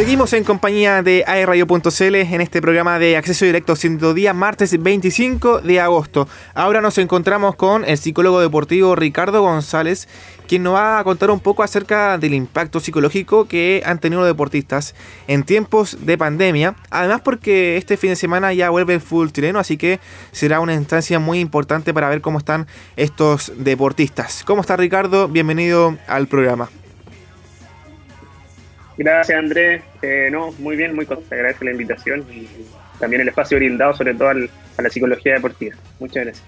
Seguimos en compañía de aerradio.cl en este programa de acceso directo siendo día martes 25 de agosto. Ahora nos encontramos con el psicólogo deportivo Ricardo González, quien nos va a contar un poco acerca del impacto psicológico que han tenido los deportistas en tiempos de pandemia. Además porque este fin de semana ya vuelve el fútbol chileno, así que será una instancia muy importante para ver cómo están estos deportistas. ¿Cómo está Ricardo? Bienvenido al programa. Gracias, Andrés. Eh, no, muy bien, muy contento. Agradezco la invitación y también el espacio brindado, sobre todo a la psicología deportiva. Muchas gracias.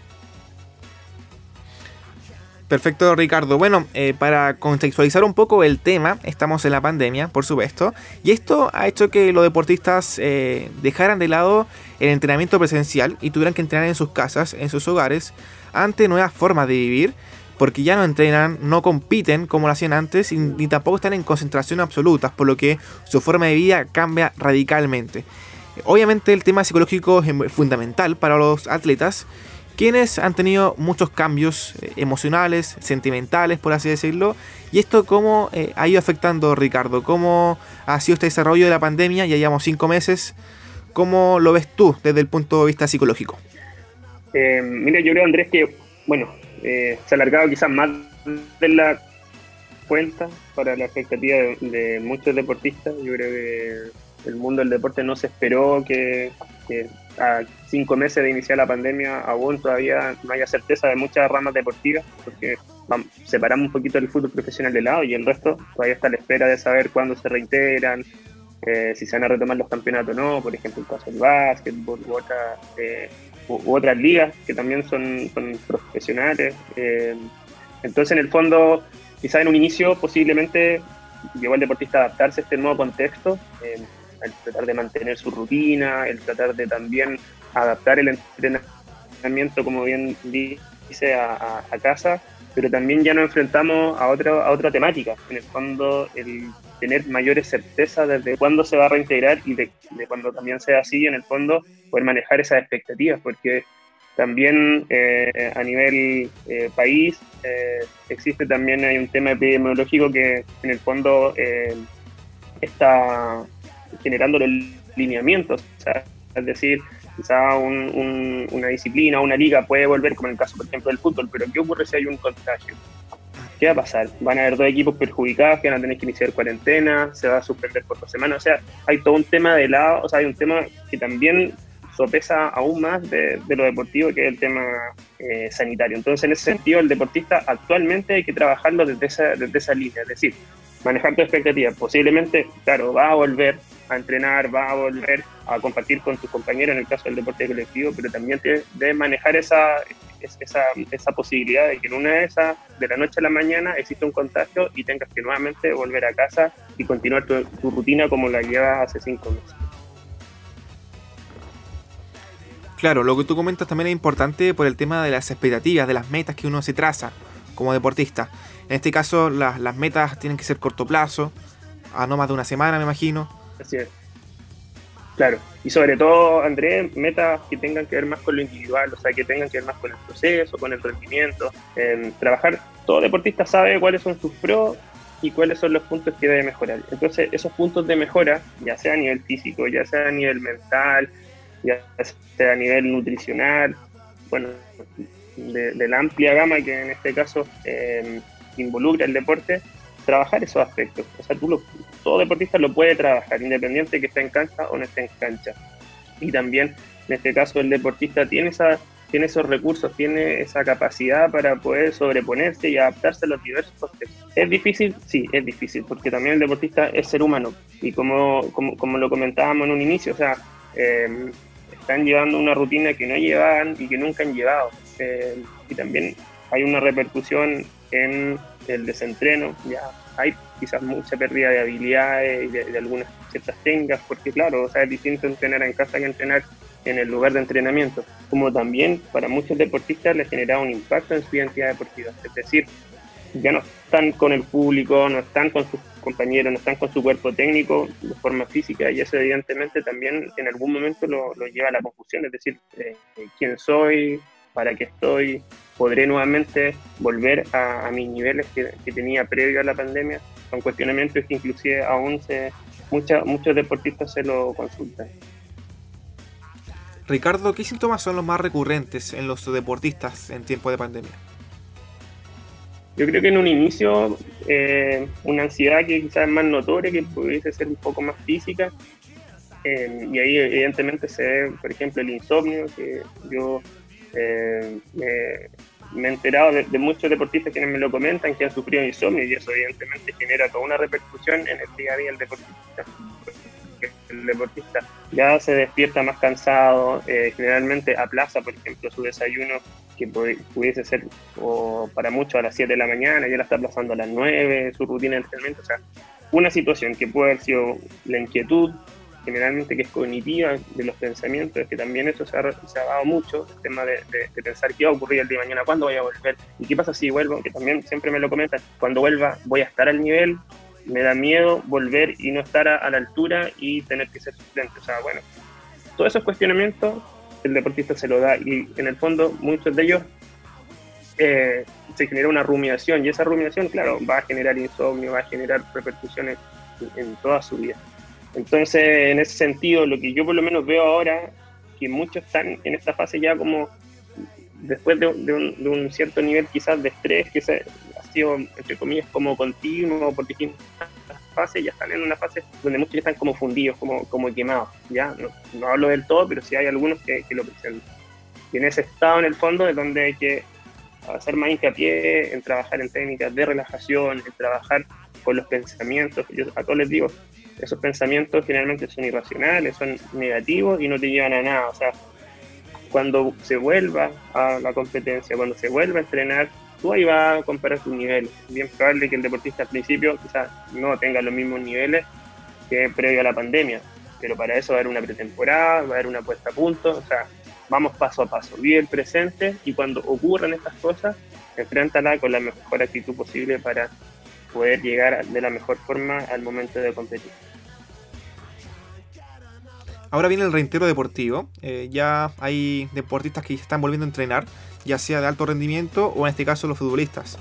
Perfecto, Ricardo. Bueno, eh, para contextualizar un poco el tema, estamos en la pandemia, por supuesto, y esto ha hecho que los deportistas eh, dejaran de lado el entrenamiento presencial y tuvieran que entrenar en sus casas, en sus hogares, ante nuevas formas de vivir porque ya no entrenan, no compiten como lo hacían antes ni tampoco están en concentración absoluta, por lo que su forma de vida cambia radicalmente. Obviamente el tema psicológico es fundamental para los atletas, quienes han tenido muchos cambios eh, emocionales, sentimentales, por así decirlo. ¿Y esto cómo eh, ha ido afectando, Ricardo? ¿Cómo ha sido este desarrollo de la pandemia? Ya llevamos cinco meses. ¿Cómo lo ves tú desde el punto de vista psicológico? Eh, yo creo, Andrés, que, bueno, eh, se ha alargado quizás más de la cuenta para la expectativa de, muchos deportistas. Yo creo que el mundo del deporte no se esperó que, a cinco meses de iniciar la pandemia aún todavía no haya certeza de muchas ramas deportivas, porque separamos un poquito el fútbol profesional de lado y el resto todavía está a la espera de saber cuándo se reintegran, eh, si se van a retomar los campeonatos o no, por ejemplo el caso del básquetbol u otra eh, u, otras ligas que también son, profesionales. Eh, entonces, en el fondo, quizá en un inicio posiblemente llegó al deportista a adaptarse a este nuevo contexto, eh, el tratar de mantener su rutina, el tratar de también adaptar el entrenamiento, como bien dice, a, casa, pero también ya nos enfrentamos a otra, a otra temática, en el fondo el tener mayores certezas desde cuándo se va a reintegrar y de, de cuando también sea así, en el fondo, poder manejar esas expectativas, porque también eh, a nivel eh, país eh, existe también hay un tema epidemiológico que en el fondo está generando los lineamientos, es decir, quizá una disciplina, una liga puede volver, como en el caso, por ejemplo, del fútbol, pero ¿qué ocurre si hay un contagio? ¿Qué va a pasar? Van a haber dos equipos perjudicados que van a tener que iniciar cuarentena, se va a suspender por dos semanas, o sea, hay todo un tema de lado, o sea, hay un tema que también sopesa aún más de, lo deportivo que es el tema eh, sanitario. Entonces, en ese sentido, el deportista actualmente hay que trabajarlo desde esa, desde esa línea, es decir, manejar tu expectativa. Posiblemente, claro, va a volver a entrenar, va a volver a compartir con tus compañeros en el caso del deporte colectivo, pero también debes manejar esa, esa, esa posibilidad de que en una de esas, de la noche a la mañana, exista un contagio y tengas que nuevamente volver a casa y continuar tu, tu rutina como la llevas hace cinco meses. Claro, lo que tú comentas también es importante por el tema de las expectativas, de las metas que uno se traza como deportista. En este caso, las, las metas tienen que ser corto plazo, a no más de una semana, me imagino. Así es. Claro, y sobre todo, Andrés, metas que tengan que ver más con lo individual, o sea, que tengan que ver más con el proceso, con el rendimiento. trabajar, todo deportista sabe cuáles son sus pros y cuáles son los puntos que debe mejorar. Entonces, esos puntos de mejora, ya sea a nivel físico, ya sea a nivel mental, ya sea a nivel nutricional, bueno, de, la amplia gama que en este caso eh, involucra el deporte, trabajar esos aspectos. O sea, tú lo, todo deportista lo puede trabajar, independiente de que esté en cancha o no esté en cancha. Y también, en este caso, el deportista tiene, esa, tiene esos recursos, tiene esa capacidad para poder sobreponerse y adaptarse a los diversos contextos. ¿Es difícil? Sí, es difícil, porque también el deportista es ser humano. Y como, como, como lo comentábamos en un inicio, o sea, eh, están llevando una rutina que no llevaban y que nunca han llevado. Eh, y también hay una repercusión en el desentreno, ya hay quizás mucha pérdida de habilidades y de, algunas ciertas técnicas, porque claro, o sea, es distinto entrenar en casa que entrenar en el lugar de entrenamiento, como también para muchos deportistas les genera un impacto en su identidad deportiva, es decir, ya no están con el público, no están con sus compañeros, no están con su cuerpo técnico de forma física y eso evidentemente también en algún momento lo, lleva a la confusión, es decir, eh, quién soy, para qué estoy, podré nuevamente volver a, mis niveles que, tenía previo a la pandemia, son cuestionamientos que inclusive aún se, muchos deportistas se lo consultan. Ricardo, ¿qué síntomas son los más recurrentes en los deportistas en tiempo de pandemia? Yo creo que en un inicio eh, una ansiedad que quizás es más notoria, que pudiese ser un poco más física, eh, y ahí evidentemente se ve, por ejemplo, el insomnio, que yo eh, me, he enterado de, muchos deportistas quienes me lo comentan que han sufrido insomnio y eso evidentemente genera toda una repercusión en el día a día del deportista. El deportista ya se despierta más cansado, generalmente aplaza, por ejemplo, su desayuno que pudiese ser para muchos a las 7 de la mañana, ya la está aplazando a las 9, su rutina de entrenamiento, o sea, una situación que puede haber sido la inquietud, generalmente que es cognitiva de los pensamientos, que también eso se ha, dado mucho, el tema de, pensar qué va a ocurrir el día de mañana, cuándo voy a volver, y qué pasa si vuelvo, que también siempre me lo comentan, cuando vuelva voy a estar al nivel, me da miedo volver y no estar a, la altura y tener que ser suplente, o sea, bueno, todos esos cuestionamientos el deportista se lo da y en el fondo muchos de ellos eh, se genera una rumiación y esa rumiación, claro, va a generar insomnio, va a generar repercusiones en, toda su vida. Entonces, en ese sentido, lo que yo por lo menos veo ahora, que muchos están en esta fase ya como después de, un, cierto nivel quizás de estrés que se, ha sido, entre comillas, como continuo por distintas fase, ya están en una fase donde muchos ya están como fundidos, como, como quemados. ¿ya? No, hablo del todo, pero sí hay algunos que, lo presentan. Y en ese estado, en el fondo, es donde hay que hacer más hincapié en trabajar en técnicas de relajación, en trabajar con los pensamientos. Yo a todos les digo, esos pensamientos generalmente son irracionales, son negativos y no te llevan a nada. O sea, cuando se vuelva a la competencia, cuando se vuelva a entrenar, tú ahí vas a comparar tus niveles. Bien probable que el deportista al principio quizás no tenga los mismos niveles que previo a la pandemia, pero para eso va a haber una pretemporada, va a haber una puesta a punto, o sea, vamos paso a paso, vive el presente y cuando ocurran estas cosas, enfréntala con la mejor actitud posible para poder llegar de la mejor forma al momento de competir. Ahora viene el reintero deportivo. Eh, ya hay deportistas que están volviendo a entrenar ya sea de alto rendimiento o en este caso los futbolistas.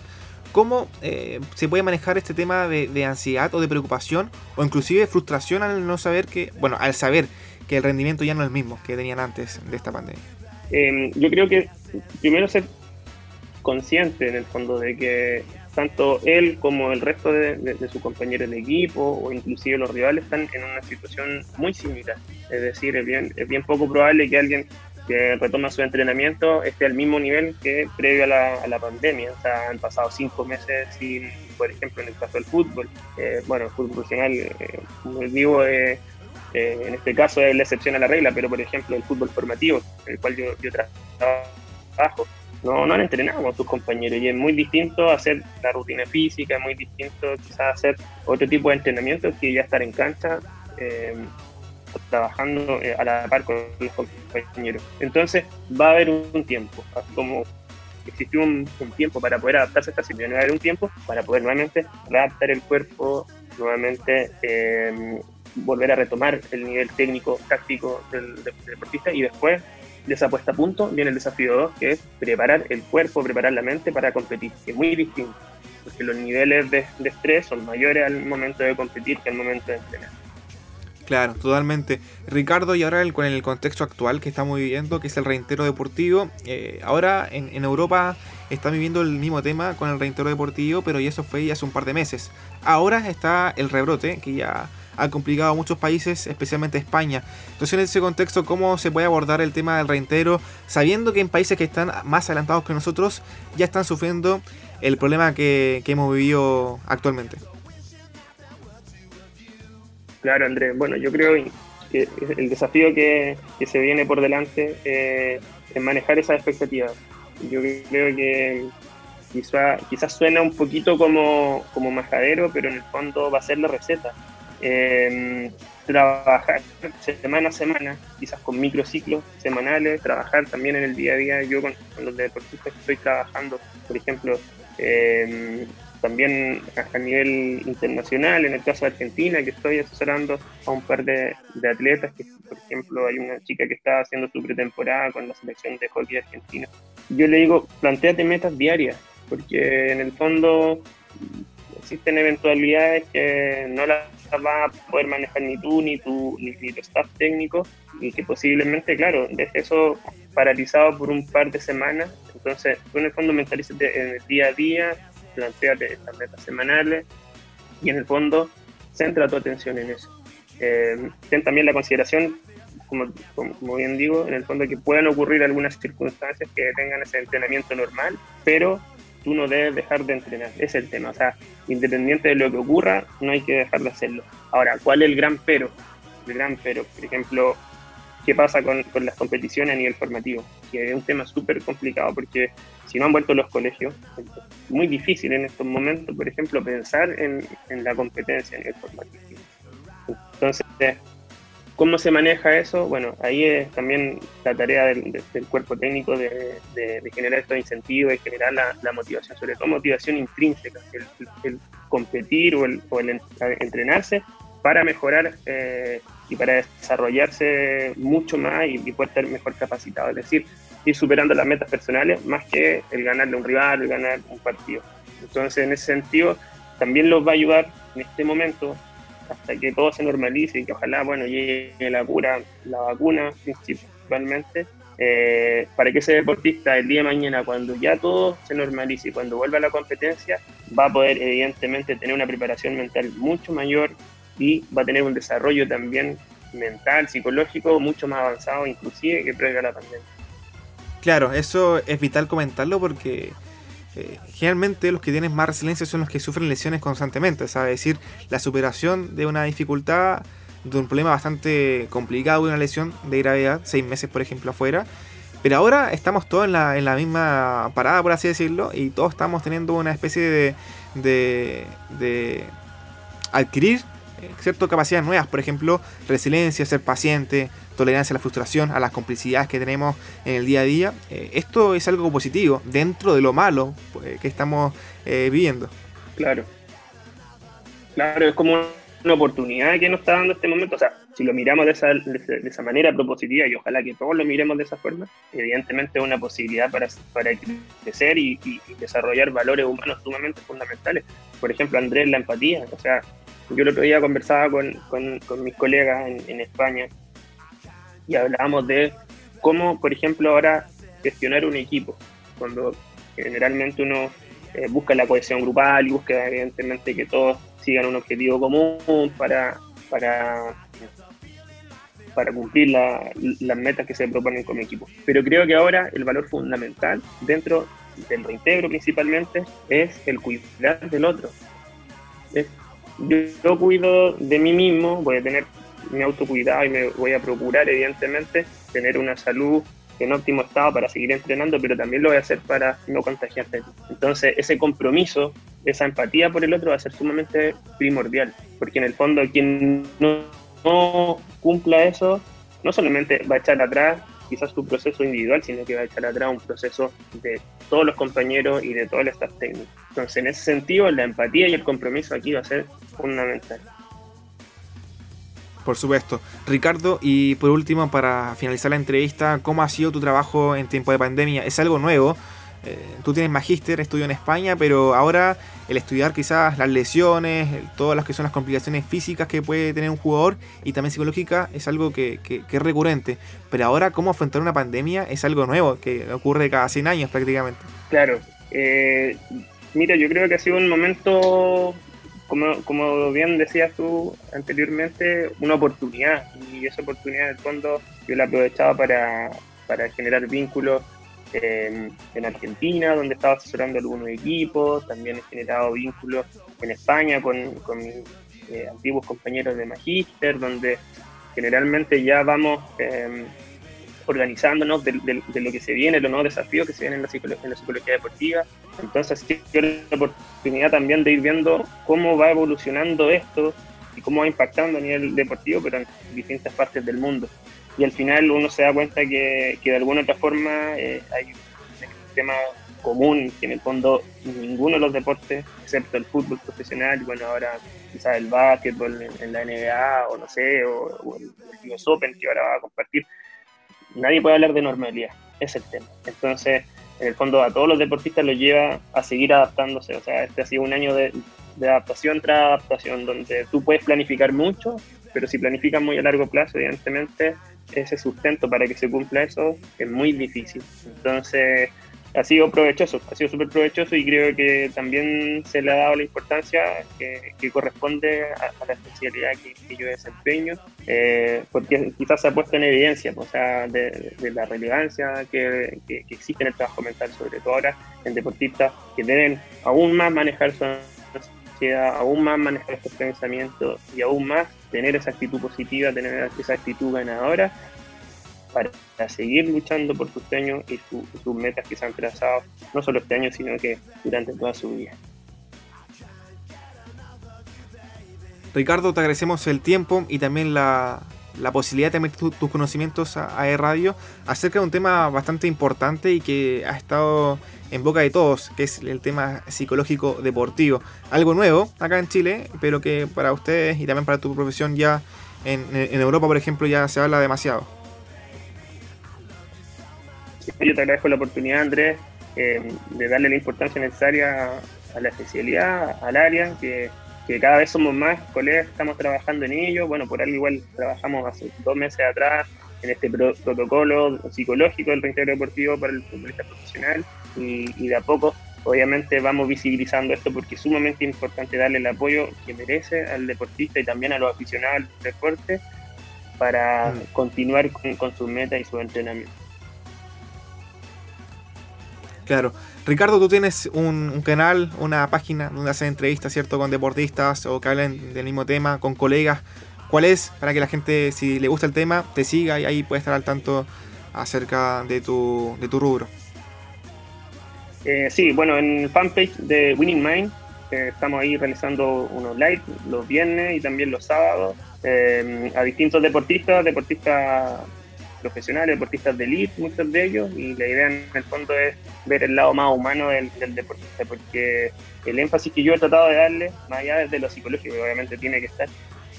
¿Cómo eh, se puede manejar este tema de, ansiedad o de preocupación o inclusive frustración al no saber que, bueno, al saber que el rendimiento ya no es el mismo que tenían antes de esta pandemia? Em, yo creo que primero ser consciente en el fondo de que tanto él como el resto de, de, sus compañeros de equipo o inclusive los rivales están en una situación muy similar. Es decir, es bien, es bien poco probable que alguien que retoma su entrenamiento esté al mismo nivel que previo a la, pandemia. O sea, han pasado cinco meses sin, por ejemplo, en el caso del fútbol, eh, bueno, el fútbol profesional, eh, como digo, eh, en este caso es la excepción a la regla, pero por ejemplo el fútbol formativo, en el cual yo, yo trabajo, no, no han entrenado con sus compañeros y es muy distinto hacer la rutina física, es muy distinto quizás hacer otro tipo de entrenamiento que ya estar en cancha trabajando eh, a la par con los compañeros. Entonces va a haber un tiempo, como existió un, tiempo para poder adaptarse a esta situación, va a haber un tiempo para poder nuevamente adaptar el cuerpo, nuevamente em, volver a retomar el nivel técnico, táctico del, deportista y después de esa puesta a punto viene el desafío 2, que es preparar el cuerpo, preparar la mente para competir, que es muy distinto, porque los niveles de, estrés son mayores al momento de competir que al momento de entrenar. Claro, totalmente. Ricardo, y ahora con el contexto actual que estamos viviendo, que es el reintero deportivo, eh, ahora en, Europa está viviendo el mismo tema con el reintero deportivo, pero y eso fue ya hace un par de meses. Ahora está el rebrote, que ya ha complicado a muchos países, especialmente España. Entonces, en ese contexto, ¿cómo se puede abordar el tema del reintero, sabiendo que en países que están más adelantados que nosotros ya están sufriendo el problema que hemos vivido actualmente? Claro, Andrés. Bueno, yo creo que el desafío que, se viene por delante eh, es manejar esas expectativas. Yo creo que quizás suena un poquito como, como majadero, pero en el fondo va a ser la receta. Em, trabajar semana a semana, quizás con microciclos semanales, trabajar también en el día a día. Yo con, los deportistas estoy trabajando, por ejemplo, eh, también a, nivel internacional, en el caso de Argentina, que estoy asesorando a un par de, atletas, que por ejemplo hay una chica que está haciendo su pretemporada con la selección de hockey argentina. Yo le digo, planteate metas diarias, porque en el fondo existen eventualidades que no las va a poder manejar ni tú, ni tu, ni, tu staff técnico, y que posiblemente, claro, deje eso paralizado por un par de semanas. Entonces, tú en el fondo mentalízate en el día a día, planteate estas metas semanales, y en el fondo centra tu atención en eso. Eh, ten también la consideración, como, como, bien digo, en el fondo que puedan ocurrir algunas circunstancias que tengan ese entrenamiento normal, pero tú no debes dejar de entrenar, es el tema. O sea, independiente de lo que ocurra, no hay que dejar de hacerlo. Ahora, ¿cuál es el gran pero? El gran pero, por ejemplo, ¿qué pasa con, con las competiciones a nivel formativo? Que es un tema súper complicado porque si no han vuelto los colegios, es muy difícil en estos momentos, por ejemplo, pensar en, en la competencia a nivel formativo. Entonces, ¿Cómo se maneja eso? Bueno, ahí es también la tarea del, cuerpo técnico de, generar estos incentivos y generar la, motivación, sobre todo motivación intrínseca, el, competir o el, entrenarse para mejorar eh, y para desarrollarse mucho más y, y, poder estar mejor capacitado. Es decir, ir superando las metas personales más que el ganarle a un rival, el ganar un partido. Entonces, en ese sentido, también los va a ayudar en este momento hasta que todo se normalice y que ojalá, bueno, llegue la cura, la vacuna principalmente, eh, para que ese deportista el día de mañana, cuando ya todo se normalice y cuando vuelva a la competencia, va a poder evidentemente tener una preparación mental mucho mayor y va a tener un desarrollo también mental, psicológico, mucho más avanzado inclusive que previo a la pandemia. Claro, eso es vital comentarlo porque eh, generalmente los que tienen más resiliencia son los que sufren lesiones constantemente, es decir, la superación de una dificultad, de un problema bastante complicado, de una lesión de gravedad, seis meses por ejemplo afuera. Pero ahora estamos todos en la, en la misma parada, por así decirlo, y todos estamos teniendo una especie de, de, de adquirir ciertas capacidades nuevas, por ejemplo, resiliencia, ser paciente, tolerancia a la frustración, a las complicidades que tenemos en el día a día. Eh, esto es algo positivo dentro de lo malo pues, que estamos eh, viviendo. Claro. Claro, es como una oportunidad que nos está dando este momento. O sea, si lo miramos de esa, de esa manera propositiva y ojalá que todos lo miremos de esa forma, evidentemente es una posibilidad para, para crecer y, desarrollar valores humanos sumamente fundamentales. Por ejemplo, Andrés, la empatía. O sea, yo el otro día conversaba con, con, mis colegas en, España y hablábamos de cómo, por ejemplo, ahora gestionar un equipo, cuando generalmente uno eh, busca la cohesión grupal y busca evidentemente que todos sigan un objetivo común para, para, para cumplir las metas que se proponen como equipo. Pero creo que ahora el valor fundamental dentro del reintegro principalmente es el cuidar del otro. Yo, cuido de mí mismo, voy a tener mi autocuidado y me voy a procurar, evidentemente, tener una salud en óptimo estado para seguir entrenando, pero también lo voy a hacer para no contagiarte. Entonces, ese compromiso, esa empatía por el otro va a ser sumamente primordial, porque en el fondo quien no, cumpla eso, no solamente va a echar atrás quizás tu proceso individual, sino que va a echar atrás un proceso de todos los compañeros y de todo el staff técnico. Entonces, en ese sentido, la empatía y el compromiso aquí va a ser fundamental. Por supuesto. Ricardo, y por último, para finalizar la entrevista, ¿cómo ha sido tu trabajo en tiempo de pandemia? ¿Es algo nuevo? Eh, tú tienes magíster, estudio en España, pero ahora el estudiar quizás las lesiones, todas las que son las complicaciones físicas que puede tener un jugador y también psicológica es algo que, es recurrente. Pero ahora cómo afrontar una pandemia es algo nuevo, que ocurre cada 100 años prácticamente. Claro. Eh, mira, yo creo que ha sido un momento, como, como bien decías tú anteriormente, una oportunidad. Y esa oportunidad en el fondo yo la aprovechaba para, para generar vínculos en, Argentina, donde estaba asesorando algunos equipos, también he generado vínculos en España con, con mis eh, antiguos compañeros de Magíster, donde generalmente ya vamos eh, organizándonos de, lo que se viene, los nuevos desafíos que se vienen en la, en la psicología deportiva. Entonces, quiero la oportunidad también de ir viendo cómo va evolucionando esto y cómo va impactando a nivel deportivo, pero en distintas partes del mundo y al final uno se da cuenta que, que de alguna otra forma eh, hay un tema común que en el fondo ninguno de los deportes, excepto el fútbol profesional, bueno, ahora quizás el básquetbol en, la NBA o no sé, o, el, el US Open que ahora va a compartir, nadie puede hablar de normalidad, es el tema. Entonces, en el fondo a todos los deportistas los lleva a seguir adaptándose, o sea, este ha sido un año de, de adaptación tras adaptación, donde tú puedes planificar mucho, pero si planificas muy a largo plazo, evidentemente ese sustento para que se cumpla eso es muy difícil. Entonces, ha sido provechoso, ha sido súper provechoso y creo que también se le ha dado la importancia que, corresponde a, la especialidad que, yo desempeño, eh, porque quizás se ha puesto en evidencia o sea, de, la relevancia que, existe en el trabajo mental, sobre todo ahora en deportistas que deben aún más manejar su ansiedad, aún más manejar estos pensamientos y aún más tener esa actitud positiva, tener esa actitud ganadora para, seguir luchando por sus sueños y sus metas que se han trazado, no solo este año, sino que durante toda su vida. Ricardo, te agradecemos el tiempo y también la, posibilidad de meter tus conocimientos a, E-Radio acerca de un tema bastante importante y que ha estado en boca de todos, que es el tema psicológico deportivo. Algo nuevo acá en Chile, pero que para ustedes y también para tu profesión ya en, en Europa, por ejemplo, ya se habla demasiado. Yo te agradezco la oportunidad, Andrés, eh, de darle la importancia necesaria a la especialidad, al área, que, cada vez somos más colegas, estamos trabajando en ello. Bueno, por algo igual trabajamos hace dos meses atrás en este protocolo psicológico del reintegro deportivo para el futbolista profesional y, de a poco obviamente vamos visibilizando esto porque es sumamente importante darle el apoyo que merece al deportista y también a los aficionados al deporte para mm. continuar con, con sus metas y su entrenamiento. Claro. Ricardo, tú tienes un, canal, una página donde haces entrevistas, ¿cierto? Con deportistas o que hablen del mismo tema, con colegas. ¿Cuál es? Para que la gente, si le gusta el tema, te siga y ahí puede estar al tanto acerca de tu, de tu rubro. Eh, sí, bueno, en el fanpage de Winning Mind eh, estamos ahí realizando unos live los viernes y también los sábados eh, a distintos deportistas, deportistas profesionales, deportistas de elite, muchos de ellos, y la idea en el fondo es ver el lado más humano del, deportista, porque el énfasis que yo he tratado de darle, más allá de lo psicológico, que obviamente tiene que estar,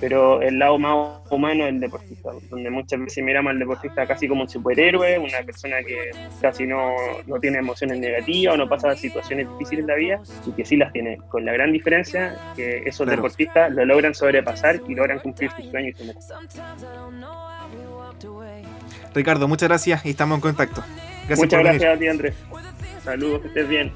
pero el lado más humano del deportista, donde muchas veces miramos al deportista casi como un superhéroe, una persona que casi no, no tiene emociones negativas o no pasa situaciones difíciles en la vida, y que sí las tiene, con la gran diferencia que esos deportistas lo logran sobrepasar y logran cumplir sus sueños Ricardo, muchas gracias y estamos en contacto. muchas gracias a ti, Andrés. Saludos, que estés bien.